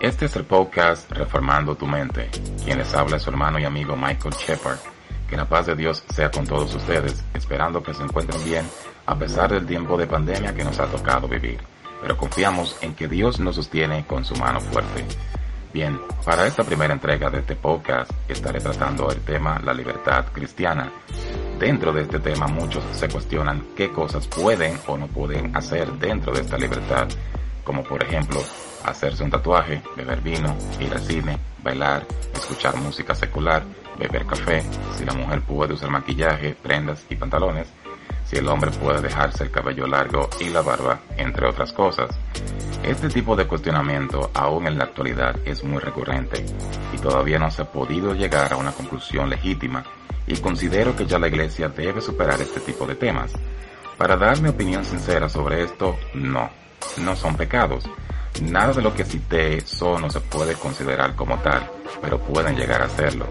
Este es el podcast Reformando tu Mente. Quien les habla es su hermano y amigo Michael Shepard. Que la paz de Dios sea con todos ustedes, esperando que se encuentren bien a pesar del tiempo de pandemia que nos ha tocado vivir. Pero confiamos en que Dios nos sostiene con su mano fuerte. Bien, para esta primera entrega de este podcast estaré tratando el tema la libertad cristiana. Dentro de este tema muchos se cuestionan qué cosas pueden o no pueden hacer dentro de esta libertad, como por ejemplo hacerse un tatuaje, beber vino, ir al cine, bailar, escuchar música secular, beber café, si la mujer puede usar maquillaje, prendas y pantalones, si el hombre puede dejarse el cabello largo y la barba, entre otras cosas. Este tipo de cuestionamiento aún en la actualidad es muy recurrente y todavía no se ha podido llegar a una conclusión legítima y considero que ya la iglesia debe superar este tipo de temas. Para dar mi opinión sincera sobre esto, no, no son pecados, Nada de lo que cité son o se puede considerar como tal, pero pueden llegar a serlo.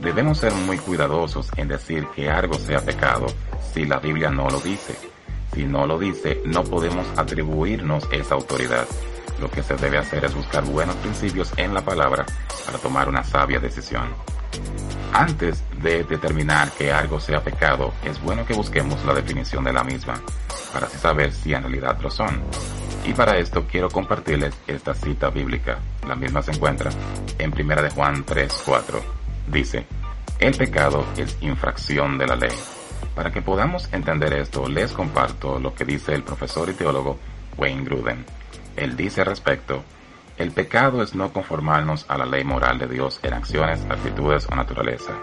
Debemos ser muy cuidadosos en decir que algo sea pecado si la Biblia no lo dice. Si no lo dice, no podemos atribuirnos esa autoridad. Lo que se debe hacer es buscar buenos principios en la palabra para tomar una sabia decisión. Antes de determinar que algo sea pecado, es bueno que busquemos la definición de la misma, para así saber si en realidad lo son. Y para esto quiero compartirles esta cita bíblica. La misma se encuentra en 1 de Juan 3:4. Dice, el pecado es infracción de la ley. Para que podamos entender esto, les comparto lo que dice el profesor y teólogo Wayne Gruden. Él dice al respecto, el pecado es no conformarnos a la ley moral de Dios en acciones, actitudes o naturaleza.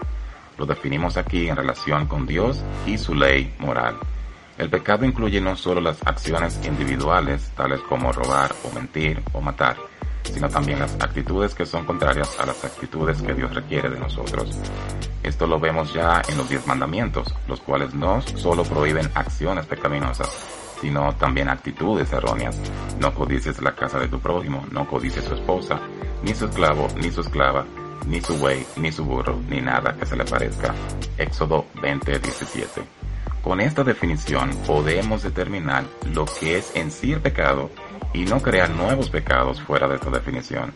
Lo definimos aquí en relación con Dios y su ley moral. El pecado incluye no solo las acciones individuales, tales como robar o mentir o matar, sino también las actitudes que son contrarias a las actitudes que Dios requiere de nosotros. Esto lo vemos ya en los diez mandamientos, los cuales no solo prohíben acciones pecaminosas, sino también actitudes erróneas. No codices la casa de tu prójimo, no codices su esposa, ni su esclavo, ni su esclava, ni su buey, ni su burro, ni nada que se le parezca. Éxodo 20:17. Con esta definición podemos determinar lo que es en sí el pecado y no crear nuevos pecados fuera de esta definición.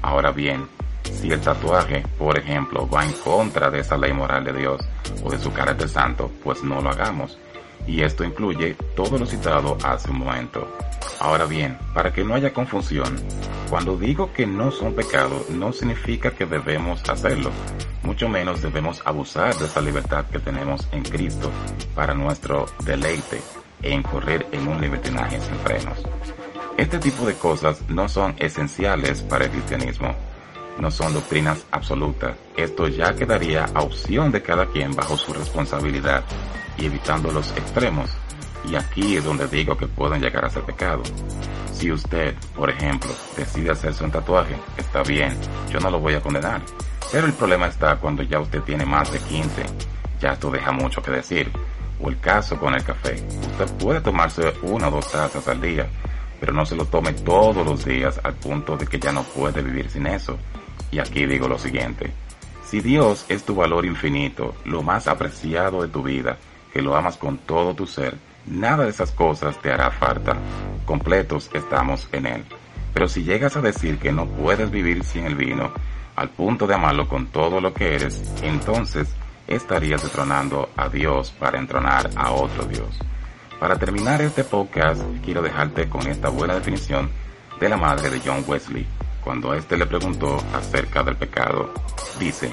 Ahora bien, si el tatuaje, por ejemplo, va en contra de esa ley moral de Dios o de su carácter santo, pues no lo hagamos. Y esto incluye todo lo citado hace un momento. Ahora bien, para que no haya confusión, cuando digo que no son pecados, no significa que debemos hacerlo mucho menos debemos abusar de esa libertad que tenemos en Cristo para nuestro deleite e incurrir en un libertinaje sin frenos. Este tipo de cosas no son esenciales para el cristianismo, no son doctrinas absolutas. Esto ya quedaría a opción de cada quien bajo su responsabilidad y evitando los extremos. Y aquí es donde digo que pueden llegar a ser pecado. Si usted, por ejemplo, decide hacerse un tatuaje, está bien, yo no lo voy a condenar. Pero el problema está cuando ya usted tiene más de 15. Ya esto deja mucho que decir. O el caso con el café. Usted puede tomarse una o dos tazas al día, pero no se lo tome todos los días al punto de que ya no puede vivir sin eso. Y aquí digo lo siguiente. Si Dios es tu valor infinito, lo más apreciado de tu vida, que lo amas con todo tu ser, nada de esas cosas te hará falta. Completos estamos en Él. Pero si llegas a decir que no puedes vivir sin el vino, al punto de amarlo con todo lo que eres, entonces estarías detronando a Dios para entronar a otro Dios. Para terminar este podcast, quiero dejarte con esta buena definición de la madre de John Wesley, cuando éste le preguntó acerca del pecado. Dice,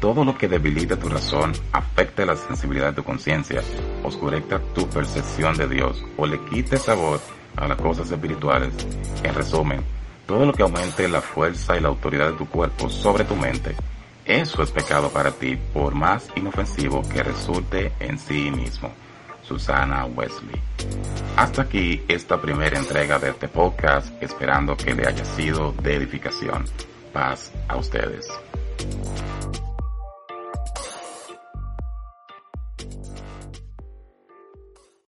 todo lo que debilita tu razón, afecte la sensibilidad de tu conciencia, oscurezca tu percepción de Dios o le quite sabor a las cosas espirituales. En resumen, todo lo que aumente la fuerza y la autoridad de tu cuerpo sobre tu mente, eso es pecado para ti, por más inofensivo que resulte en sí mismo. Susana Wesley. Hasta aquí esta primera entrega de este podcast, esperando que le haya sido de edificación. Paz a ustedes.